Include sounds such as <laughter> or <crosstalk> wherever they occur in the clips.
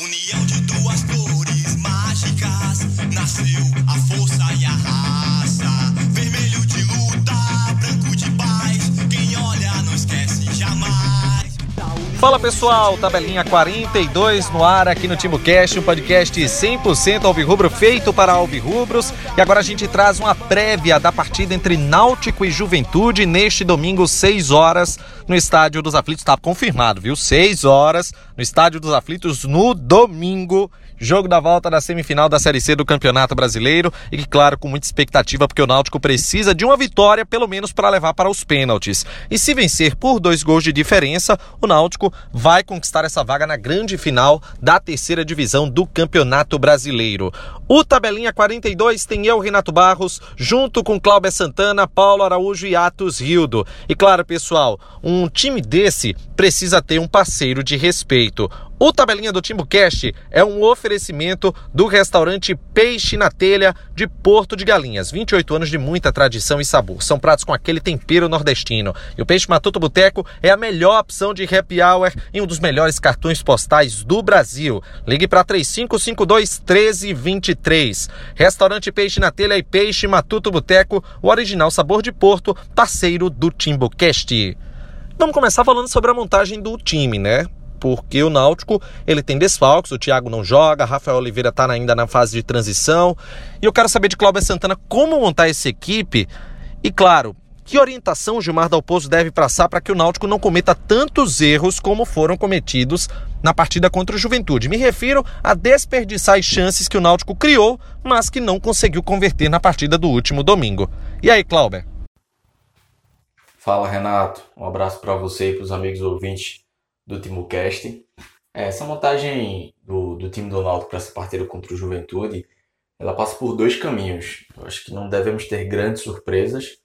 união de duas cores mágicas nasceu Fala pessoal, tabelinha 42 no ar aqui no TimoCast, um podcast 100% alvirrubro feito para alvirrubros. E agora a gente traz uma prévia da partida entre Náutico e Juventude neste domingo, 6 horas, no Estádio dos Aflitos. Está confirmado, viu? 6 horas no Estádio dos Aflitos no domingo. Jogo da volta da semifinal da Série C do Campeonato Brasileiro e, claro, com muita expectativa, porque o Náutico precisa de uma vitória, pelo menos para levar para os pênaltis. E se vencer por dois gols de diferença, o Náutico vai conquistar essa vaga na grande final da terceira divisão do Campeonato Brasileiro. O Tabelinha 42 tem eu, Renato Barros, junto com Cláudia Santana, Paulo Araújo e Atos Rildo. E claro, pessoal, um time desse precisa ter um parceiro de respeito. O Tabelinha do TimbuCast é um oferecimento do restaurante Peixe na Telha de Porto de Galinhas. 28 anos de muita tradição e sabor. São pratos com aquele tempero nordestino. E o Peixe Matuto Boteco é a melhor opção de happy hour e um dos melhores cartões postais do Brasil. Ligue para 3552 1323. Restaurante Peixe na Telha e Peixe Matuto Boteco, o original sabor de Porto, parceiro do TimbuCast. Vamos começar falando sobre a montagem do time, né? Porque o Náutico ele tem desfalques, o Thiago não joga, Rafael Oliveira está ainda na fase de transição. E eu quero saber de Cláudio Santana como montar essa equipe e, claro, que orientação o Gilmar Dalpozo deve passar para que o Náutico não cometa tantos erros como foram cometidos na partida contra o Juventude. Me refiro a desperdiçar as chances que o Náutico criou, mas que não conseguiu converter na partida do último domingo. E aí, Cláudio? Fala, Renato. Um abraço para você e para os amigos ouvintes do TimoCast. É, essa montagem do, do time do Náutico para essa partida contra o Juventude, ela passa por dois caminhos. Eu acho que não devemos ter grandes surpresas.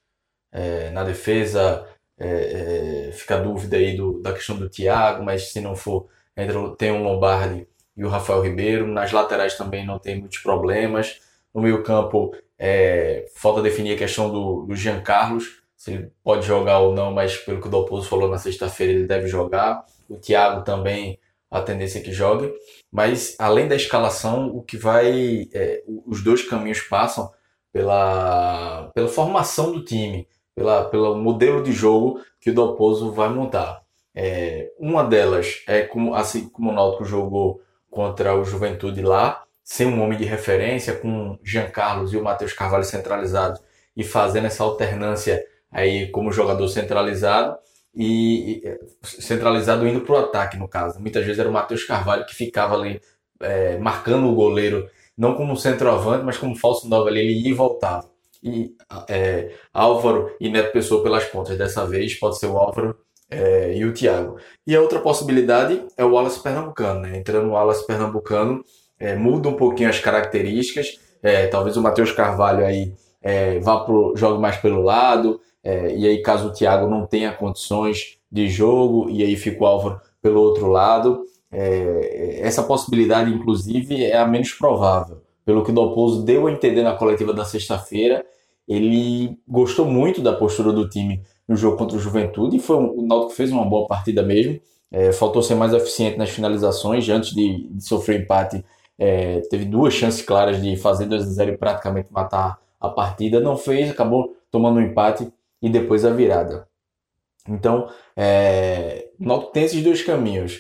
É, na defesa, é, é, fica a dúvida aí do, da questão do Thiago, mas se não for, entra, tem o Lombardi e o Rafael Ribeiro. Nas laterais também não tem muitos problemas. No meio campo, é, falta definir a questão do, do Jean Carlos, se ele pode jogar ou não, mas pelo que o Dalpozo falou na sexta-feira, ele deve jogar o Thiago também a tendência é que jogue, mas além da escalação, o que vai, é, os dois caminhos passam pela, pela formação do time, pela, pelo modelo de jogo que o Dalpozo vai montar. É, uma delas é como assim como o Náutico jogou contra o Juventude lá, sem um homem de referência, com Jean Carlos e o Matheus Carvalho centralizados e fazendo essa alternância aí como jogador centralizado e, centralizado indo para o ataque, no caso. Muitas vezes era o Matheus Carvalho que ficava ali é, marcando o goleiro, não como centroavante, mas como falso nove ali, ele ia e voltava. E é, Álvaro e Neto Pessoa pelas pontas. Dessa vez pode ser o Álvaro é, e o Thiago. E a outra possibilidade é o Wallace Pernambucano. Né? Entrando no Wallace Pernambucano, muda um pouquinho as características. Talvez o Matheus Carvalho aí vá pro, jogue mais pelo lado. É, e aí, caso o Thiago não tenha condições de jogo, e aí fica o Álvaro pelo outro lado, é, essa possibilidade, inclusive, é a menos provável. Pelo que o Dalpozo deu a entender na coletiva da sexta-feira, ele gostou muito da postura do time no jogo contra o Juventude, e foi o Náutico fez uma boa partida mesmo. É, faltou ser mais eficiente nas finalizações, antes de, de sofrer empate, é, teve duas chances claras de fazer 2 a 0 e praticamente matar a partida. Não fez, acabou tomando um empate e depois a virada. Então, é, tem esses dois caminhos.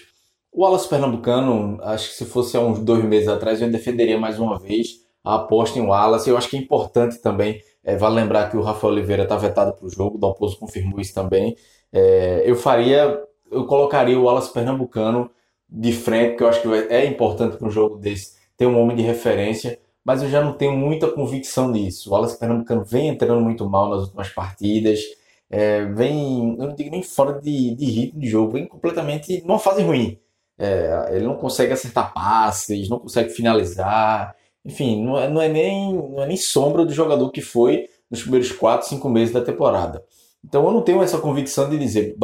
O Alas Pernambucano, acho que se fosse há uns dois meses atrás, eu defenderia mais uma vez a aposta em Wallace. Eu acho que é importante também, é, vale lembrar que o Rafael Oliveira está vetado para o jogo, o Dalpozo confirmou isso também. É, eu faria, eu colocaria o Wallace Pernambucano de frente, que eu acho que é importante para um jogo desse ter um homem de referência mas eu já não tenho muita convicção nisso. O Wallace Pernambucano vem entrando muito mal nas últimas partidas, é, vem, eu não digo nem fora de, de ritmo de jogo, vem completamente numa fase ruim. É, ele não consegue acertar passes, não consegue finalizar, enfim, não é, não é, nem, não é nem sombra do jogador que foi nos primeiros 4, 5 meses da temporada. Então eu não tenho essa convicção de dizer,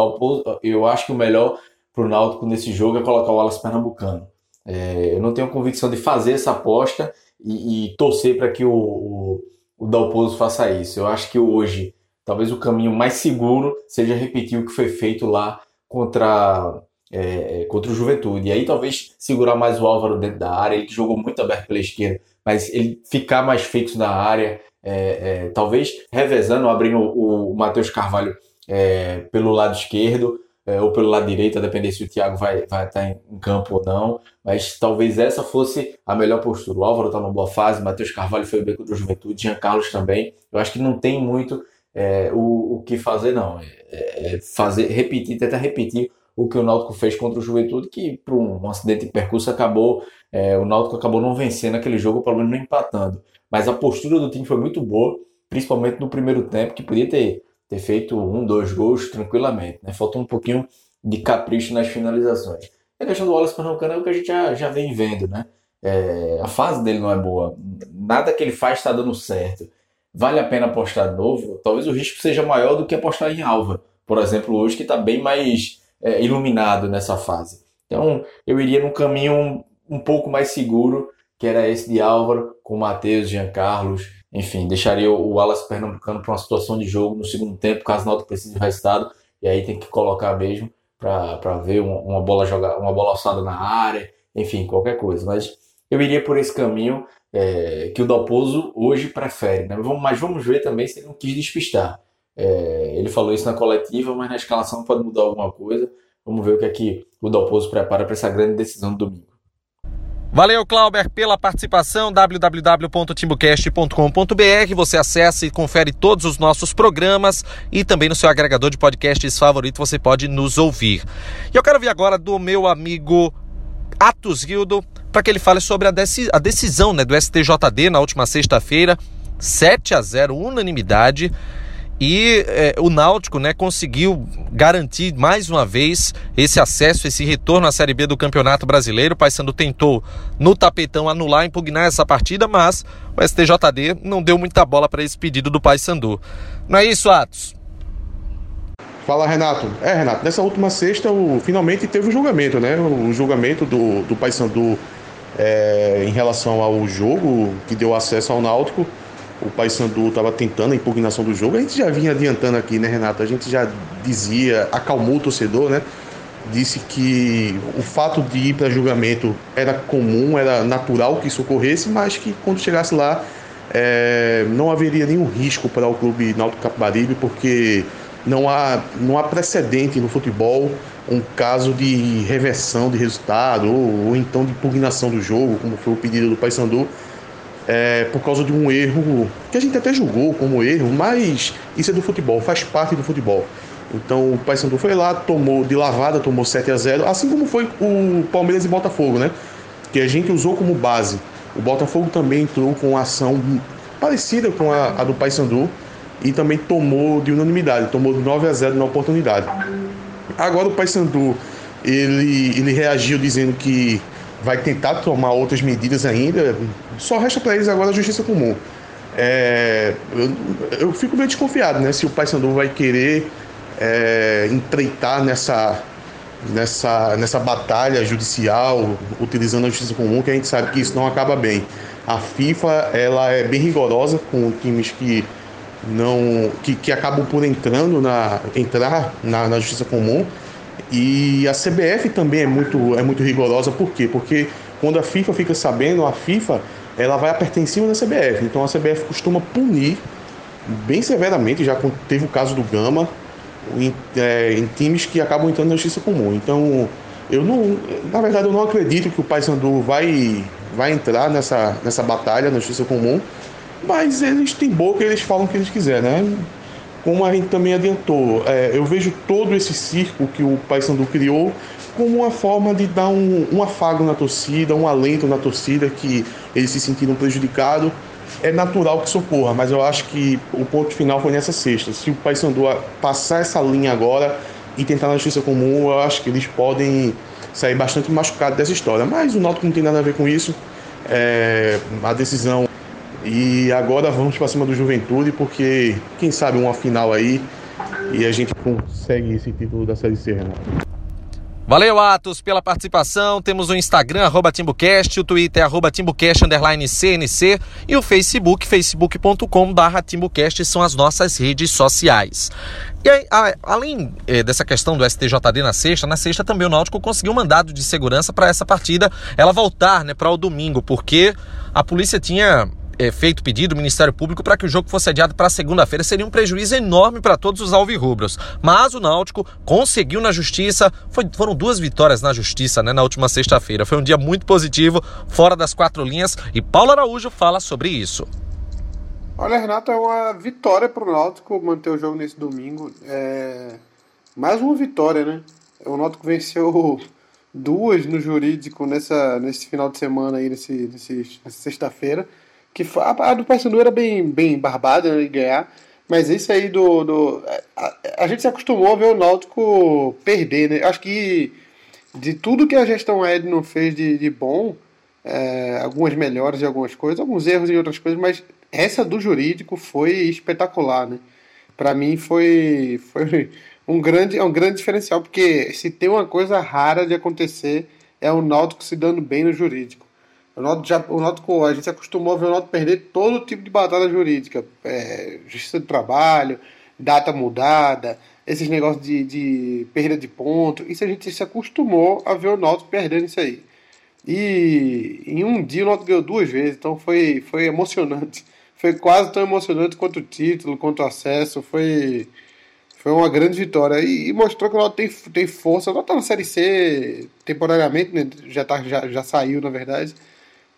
eu acho que o melhor para o Náutico nesse jogo é colocar o Wallace Pernambucano. É, eu não tenho convicção de fazer essa aposta e, e torcer para que o, o, o Dalpozo faça isso. Eu acho que hoje, talvez o caminho mais seguro seja repetir o que foi feito lá contra é, contra o Juventude. E aí talvez segurar mais o Álvaro dentro da área, ele que jogou muito aberto pela esquerda, mas ele ficar mais fixo na área, é, é, talvez revezando, abrindo o, o Matheus Carvalho é, pelo lado esquerdo é, ou pelo lado direito, a depender se o Thiago vai, vai estar em, campo ou não, mas talvez essa fosse a melhor postura. O Álvaro está numa boa fase, Matheus Carvalho foi bem contra o Juventude, Jean Carlos também. Eu acho que não tem muito é, o, o que fazer, não. É, fazer, repetir, tentar repetir o que o Náutico fez contra o Juventude, que por um, acidente de percurso acabou, é, o Náutico acabou não vencendo aquele jogo, pelo menos não empatando. Mas a postura do time foi muito boa, principalmente no primeiro tempo, que podia ter, ter feito um, dois gols tranquilamente. Né? Faltou um pouquinho de capricho nas finalizações. A questão do Wallace Pernambucano é o que a gente já, já vem vendo, né? É, a fase dele não é boa. Nada que ele faz está dando certo. Vale a pena apostar de novo? Talvez o risco seja maior do que apostar em Alva, por exemplo, hoje, que está bem mais é, iluminado nessa fase. Então, eu iria num caminho um, um, pouco mais seguro, que era esse de Álvaro, com Matheus, Jean Carlos, enfim, deixaria o Wallace Pernambucano para uma situação de jogo no segundo tempo, caso o Náutico precise de resultado, e aí tem que colocar mesmo para ver uma, uma, bola jogar, uma bola alçada na área, enfim, qualquer coisa. Mas eu iria por esse caminho é, que o Dalpozo hoje prefere, né? Mas vamos ver também se ele não quis despistar. É, ele falou isso na coletiva, mas na escalação pode mudar alguma coisa. Vamos ver o que é que o Dalpozo prepara para essa grande decisão do domingo. Valeu, Clauber, pela participação. www.timbocast.com.br. Você acessa e confere todos os nossos programas e também no seu agregador de podcasts favorito você pode nos ouvir. E eu quero ver agora do meu amigo Atos Guildo para que ele fale sobre a, decisão né, do STJD na última sexta-feira. 7 a 0, unanimidade e é, o Náutico né, conseguiu garantir mais uma vez esse acesso, esse retorno à Série B do Campeonato Brasileiro. O Paysandu tentou no tapetão anular, impugnar essa partida, mas o STJD não deu muita bola para esse pedido do Paysandu. Não é isso, Atos? Fala, Renato. É, Renato, nessa última sexta o, finalmente teve o julgamento, né? O julgamento do, do Paysandu é, em relação ao jogo que deu acesso ao Náutico o Paysandu estava tentando a impugnação do jogo. A gente já vinha adiantando aqui, né, Renato? A gente já dizia, acalmou o torcedor, né? Disse que o fato de ir para julgamento era comum, era natural que isso ocorresse, mas que quando chegasse lá é, não haveria nenhum risco para o clube Náutico Capibaribe, porque não há, não há precedente no futebol um caso de reversão de resultado ou, ou então de impugnação do jogo, como foi o pedido do Paysandu é, por causa de um erro que a gente até julgou como erro, mas isso é do futebol, faz parte do futebol. Então o Paysandu foi lá, tomou de lavada, tomou 7 a 0 assim como foi o Palmeiras e Botafogo, né? Que a gente usou como base. O Botafogo também entrou com uma ação parecida com a, a do Paysandu e também tomou de unanimidade, tomou 9 a 0 na oportunidade. Agora o Paysandu ele, ele reagiu dizendo que vai tentar tomar outras medidas ainda. Só resta para eles agora a justiça comum. É, eu, eu, fico meio desconfiado, né? Se o Paysandu vai querer é, empreitar nessa, nessa, nessa batalha judicial, utilizando a justiça comum, que a gente sabe que isso não acaba bem. A FIFA ela é bem rigorosa com times que não que, que acabam por entrando na entrar na, na justiça comum e a CBF também é muito, é muito rigorosa, por quê? Porque quando a FIFA fica sabendo, a FIFA ela vai apertar em cima da CBF. Então a CBF costuma punir bem severamente, já teve o caso do Gama, em, é, em times que acabam entrando na justiça comum. Então eu não, na verdade eu não acredito que o Paysandu vai, vai entrar nessa, nessa batalha na justiça comum, mas eles têm boca e eles falam o que eles quiserem, né? Como a gente também adiantou, é, eu vejo todo esse circo que o Paysandu criou como uma forma de dar um, um afago na torcida, um alento na torcida, que eles se sentiram prejudicados. É natural que socorra, mas eu acho que o ponto final foi nessa sexta. Se o Paysandu passar essa linha agora e tentar na justiça comum, eu acho que eles podem sair bastante machucados dessa história. Mas o Náutico não tem nada a ver com isso. É, a decisão e agora vamos para cima do Juventude, porque quem sabe uma final aí e a gente consegue esse título da Série C, Renato. Valeu, Atos, pela participação. Temos o Instagram, arroba TimbuCast, o Twitter, arroba TimbuCast, underline CNC, e o Facebook, facebook.com barra TimbuCast, são as nossas redes sociais. E aí, a, além eh, dessa questão do STJD na sexta, na sexta também o Náutico conseguiu um mandado de segurança para essa partida, ela voltar né, para o domingo, porque a polícia tinha é, feito pedido do Ministério Público para que o jogo fosse adiado para segunda-feira, seria um prejuízo enorme para todos os alvirrubros. Mas o Náutico conseguiu na justiça, foi, foram duas vitórias na justiça né, na última sexta-feira. Foi um dia muito positivo, fora das quatro linhas, e Paulo Araújo fala sobre isso. Olha, Renato, é uma vitória para o Náutico manter o jogo nesse domingo. É... Mais uma vitória, né? O Náutico venceu duas no jurídico nessa, nesse final de semana aí, nesse, nesse, nessa sexta-feira que a, a do Paysandu era bem, bem barbada né, de ganhar, mas isso aí do. do a, a, gente se acostumou a ver o Náutico perder, né? Acho que de tudo que a gestão Edno fez de, de bom, é, algumas melhores em algumas coisas, alguns erros em outras coisas, mas essa do jurídico foi espetacular, né? Para mim foi, foi um grande, é um grande diferencial, porque se tem uma coisa rara de acontecer é o Náutico se dando bem no jurídico. O Náutico, já, o Náutico, a gente se acostumou a ver o Náutico perder todo tipo de batalha jurídica. É, justiça do trabalho, data mudada, esses negócios de, de perda de ponto. Isso a gente se acostumou a ver o Náutico perdendo isso aí. E em um dia o Náutico ganhou duas vezes, então foi, foi emocionante. <laughs> Foi quase tão emocionante quanto o título, quanto o acesso. Foi, foi uma grande vitória. E, e mostrou que o Náutico tem, tem força. O Náutico tá na Série C temporariamente, né? já, tá, já, já saiu, na verdade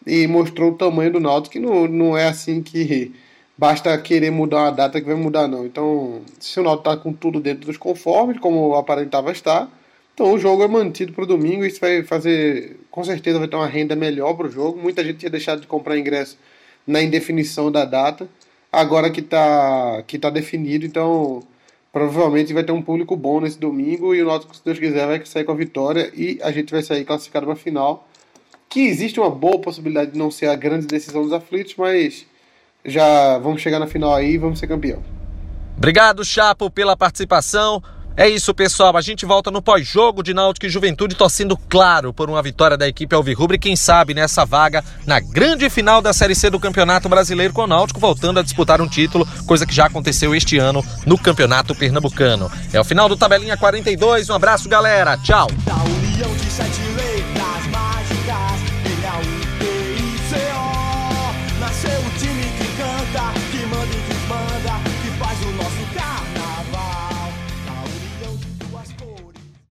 e mostrou o tamanho do Náutico, que não, não é assim que basta querer mudar uma data que vai mudar, não. Então, se o Náutico está com tudo dentro dos conformes, como aparentava estar, então o jogo é mantido para o domingo. Isso vai fazer, com certeza, vai ter uma renda melhor para o jogo. Muita gente tinha deixado de comprar ingresso na indefinição da data. Agora que está que tá definido, então provavelmente vai ter um público bom nesse domingo e o Náutico, se Deus quiser, vai sair com a vitória e a gente vai sair classificado para a final que existe uma boa possibilidade de não ser a grande decisão dos aflitos, mas já vamos chegar na final aí e vamos ser campeão. Obrigado, Chapo, pela participação. É isso, pessoal. A gente volta no pós-jogo de Náutico e Juventude, torcendo claro por uma vitória da equipe Alvirrubra e quem sabe nessa vaga na grande final da Série C do Campeonato Brasileiro com o Náutico voltando a disputar um título, coisa que já aconteceu este ano no Campeonato Pernambucano. É o final do Tabelinha 42. Um abraço, galera. Tchau.